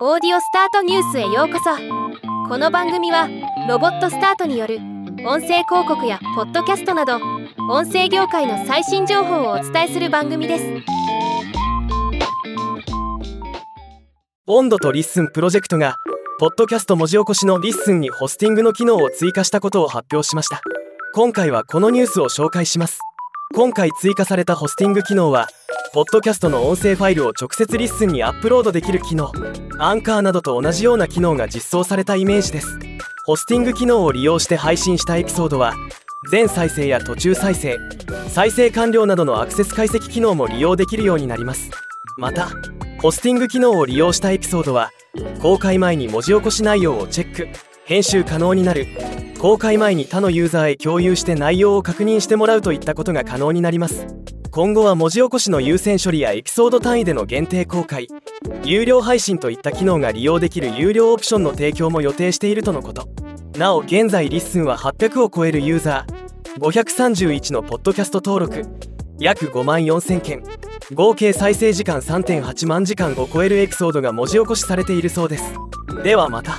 オーディオスタートニュースへようこそ。この番組はロボットスタートによる音声広告やポッドキャストなど音声業界の最新情報をお伝えする番組です。オンドと LISTEN プロジェクトがポッドキャスト文字起こしの LISTEN にホスティングの機能を追加したことを発表しました。今回はこのニュースを紹介します。今回追加されたホスティング機能はポッドキャストの音声ファイルを直接 LISTEN にアップロードできる機能。アンカーなどと同じような機能が実装されたイメージです。ホスティング機能を利用して配信したエピソードは全再生や途中再生再生完了などのアクセス解析機能も利用できるようになります。またホスティング機能を利用したエピソードは公開前に文字起こし内容をチェック編集可能になる公開前に他のユーザーへ共有して内容を確認してもらうといったことが可能になります。今後は文字起こしの優先処理やエピソード単位での限定公開。有料配信といった機能が利用できる有料オプションの提供も予定しているとのこと。なお現在 LISTEN は800を超えるユーザー。531のポッドキャスト登録。約5万4000件。合計再生時間3.8万時間を超えるエピソードが文字起こしされているそうです。ではまた。